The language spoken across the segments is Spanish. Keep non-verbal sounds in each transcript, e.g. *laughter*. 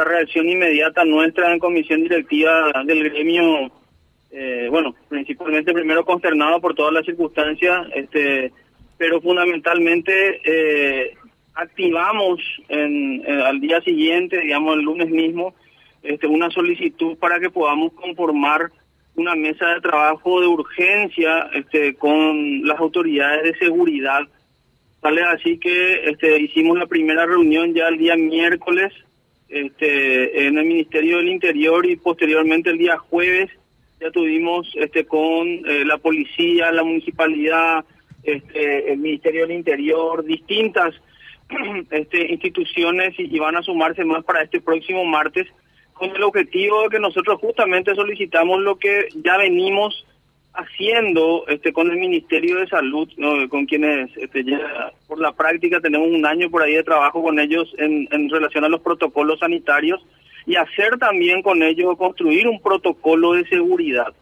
la reacción inmediata nuestra en comisión directiva del gremio, eh, bueno, principalmente primero consternado por todas las circunstancias, este, pero fundamentalmente eh, activamos en, al día siguiente, digamos el lunes mismo, este, una solicitud para que podamos conformar una mesa de trabajo de urgencia este, con las autoridades de seguridad. Sale así que este, hicimos la primera reunión ya el día miércoles este, en el Ministerio del Interior y posteriormente el día jueves ya tuvimos este, con eh, la policía, la municipalidad, este, el Ministerio del Interior, distintas *clears throat* este, instituciones y, y van a sumarse más para este próximo martes con el objetivo de que nosotros justamente solicitamos lo que ya venimos haciendo este con el Ministerio de Salud, con quienes este, ya por la práctica tenemos un año por ahí de trabajo con ellos en, en relación a los protocolos sanitarios y hacer también con ellos construir un protocolo de seguridad.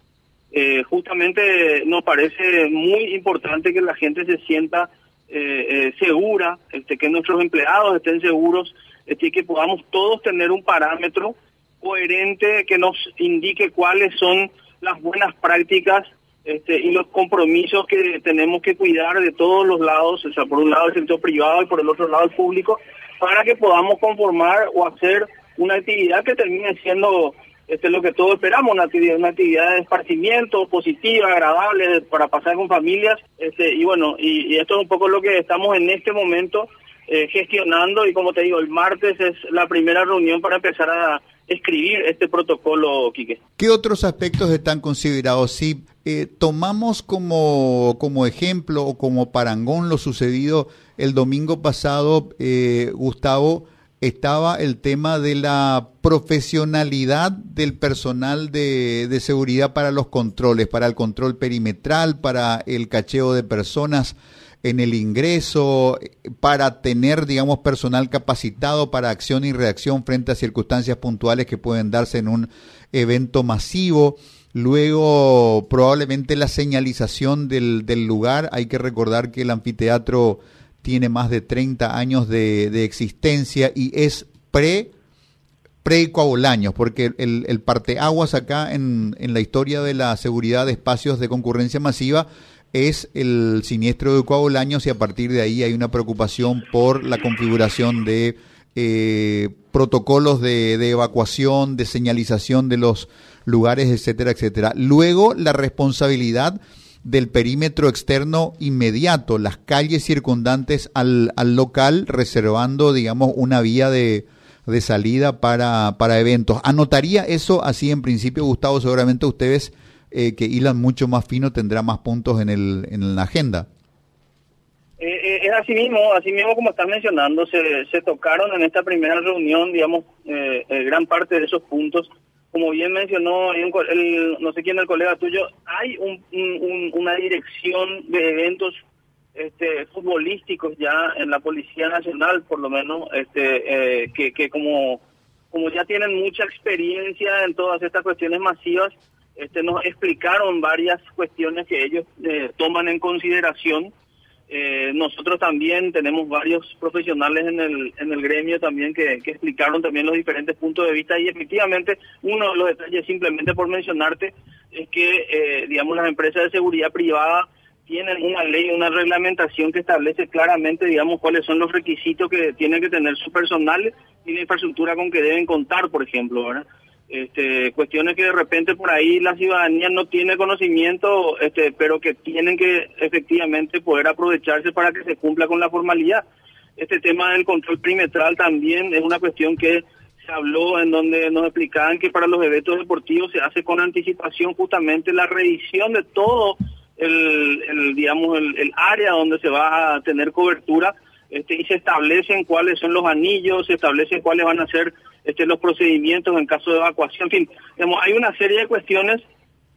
Eh, justamente nos parece muy importante que la gente se sienta eh, eh, segura, este, que nuestros empleados estén seguros, este, que podamos todos tener un parámetro coherente que nos indique cuáles son las buenas prácticas este, y los compromisos que tenemos que cuidar de todos los lados, o sea, por un lado el sector privado y por el otro lado el público, para que podamos conformar o hacer una actividad que termine siendo este, lo que todos esperamos, una actividad, una actividad de esparcimiento positiva, agradable, para pasar con familias. Este, y bueno, y, esto es un poco lo que estamos en este momento eh, gestionando y como te digo, el martes es la primera reunión para empezar a escribir este protocolo, Quique. ¿Qué otros aspectos están considerados? Si eh, tomamos como, como ejemplo o como parangón lo sucedido el domingo pasado, eh, Gustavo, estaba el tema de la profesionalidad del personal de, de seguridad para los controles, para el control perimetral, para el cacheo de personas en el ingreso, para tener, digamos, personal capacitado para acción y reacción frente a circunstancias puntuales que pueden darse en un evento masivo. Luego, probablemente la señalización del, del lugar. Hay que recordar que el anfiteatro tiene más de 30 años de, de existencia y es pre pre-coabolaños, porque el, el parteaguas acá en, en la historia de la seguridad de espacios de concurrencia masiva es el siniestro de Coabolaños y a partir de ahí hay una preocupación por la configuración de eh, protocolos de, evacuación, de señalización de los lugares, etcétera, etcétera. Luego, la responsabilidad del perímetro externo inmediato, las calles circundantes al, al local, reservando, digamos, una vía de, de salida para, para eventos. Anotaría eso así en principio, Gustavo, seguramente ustedes eh, que hilan mucho más fino tendrá más puntos en, el, en la agenda. Eh, eh, es así mismo, así mismo como estás mencionando, se, se tocaron en esta primera reunión, digamos, eh, gran parte de esos puntos. Como bien mencionó, el, no sé quién el colega tuyo, hay un, un, una dirección de eventos este, futbolísticos ya en la Policía Nacional, por lo menos, este, eh, que, que como, como ya tienen mucha experiencia en todas estas cuestiones masivas, este, nos explicaron varias cuestiones que ellos eh, toman en consideración. Eh, nosotros también tenemos varios profesionales en el, en el gremio también que, que, explicaron también los diferentes puntos de vista y efectivamente uno de los detalles simplemente por mencionarte es que eh, digamos las empresas de seguridad privada tienen una ley, una reglamentación que establece claramente digamos cuáles son los requisitos que tiene que tener su personal y la infraestructura con que deben contar, por ejemplo, ¿verdad? Este, cuestiones que de repente por ahí la ciudadanía no tiene conocimiento, este, pero que tienen que efectivamente poder aprovecharse para que se cumpla con la formalidad. Este tema del control perimetral también es una cuestión que se habló en donde nos explicaban que para los eventos deportivos se hace con anticipación justamente la revisión de todo el, el digamos el, el área donde se va a tener cobertura este, y se establecen cuáles son los anillos, se establecen cuáles van a ser este, los procedimientos en caso de evacuación. En fin, digamos, hay una serie de cuestiones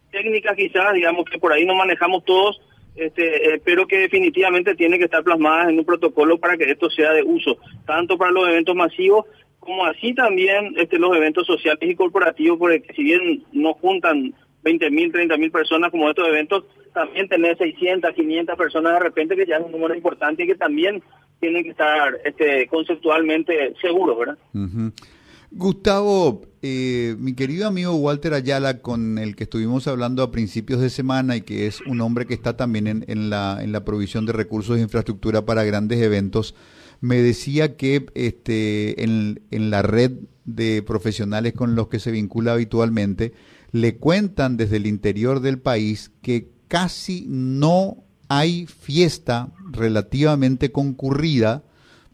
técnicas quizás, digamos, que por ahí no manejamos todos, este, eh, pero que definitivamente tiene que estar plasmadas en un protocolo para que esto sea de uso, tanto para los eventos masivos como así también este, los eventos sociales y corporativos, porque si bien no juntan 20 mil, 30 mil personas como estos eventos, también tener 600, 500 personas de repente, que ya es un número importante y que también tienen que estar este, conceptualmente seguros, ¿verdad? Gustavo, eh, mi querido amigo Walter Ayala, con el que estuvimos hablando a principios de semana y que es un hombre que está también en, la, provisión de recursos de infraestructura para grandes eventos, me decía que este, en la red de profesionales con los que se vincula habitualmente, le cuentan desde el interior del país que casi no hay fiesta relativamente concurrida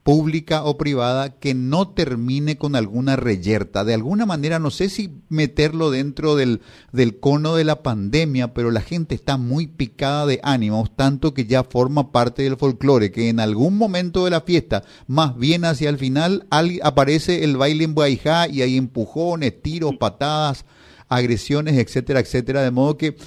pública o privada que no termine con alguna reyerta. De alguna manera, no sé si meterlo dentro del, del cono de la pandemia, pero la gente está muy picada de ánimos, tanto que ya forma parte del folclore, que en algún momento de la fiesta, más bien hacia el final, aparece el baile en Guayjá y hay empujones, tiros, patadas, agresiones, etcétera, etcétera, de modo que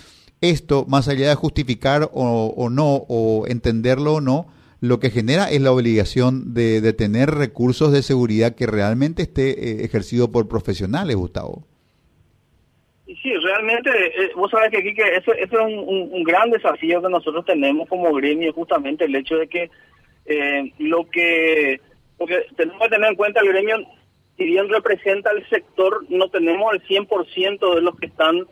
esto, más allá de justificar o, o no, o entenderlo o no, lo que genera es la obligación de, de tener recursos de seguridad que realmente esté eh, ejercido por profesionales, Gustavo. Sí, realmente, eh, vos sabés que aquí que eso, es un, gran desafío que nosotros tenemos como gremio, justamente el hecho de que eh, lo que, porque tenemos que tener en cuenta el gremio, si bien representa el sector, no tenemos el 100% de los que están,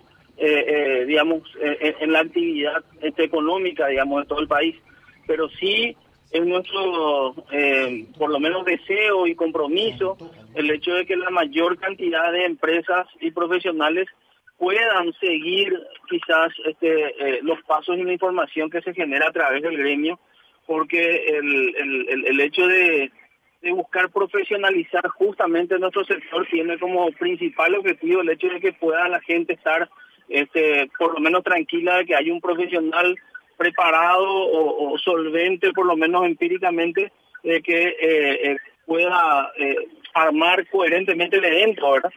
digamos, en la actividad este, económica, digamos, de todo el país, pero sí es nuestro, eh, por lo menos, deseo y compromiso el hecho de que la mayor cantidad de empresas y profesionales puedan seguir quizás este, eh, los pasos y la información que se genera a través del gremio, porque el, el, el hecho de, de buscar profesionalizar justamente nuestro sector tiene como principal objetivo el hecho de que pueda la gente estar este, por lo menos tranquila de que hay un profesional preparado o, solvente, por lo menos empíricamente, de que eh, eh, pueda eh, armar coherentemente el evento, ¿verdad?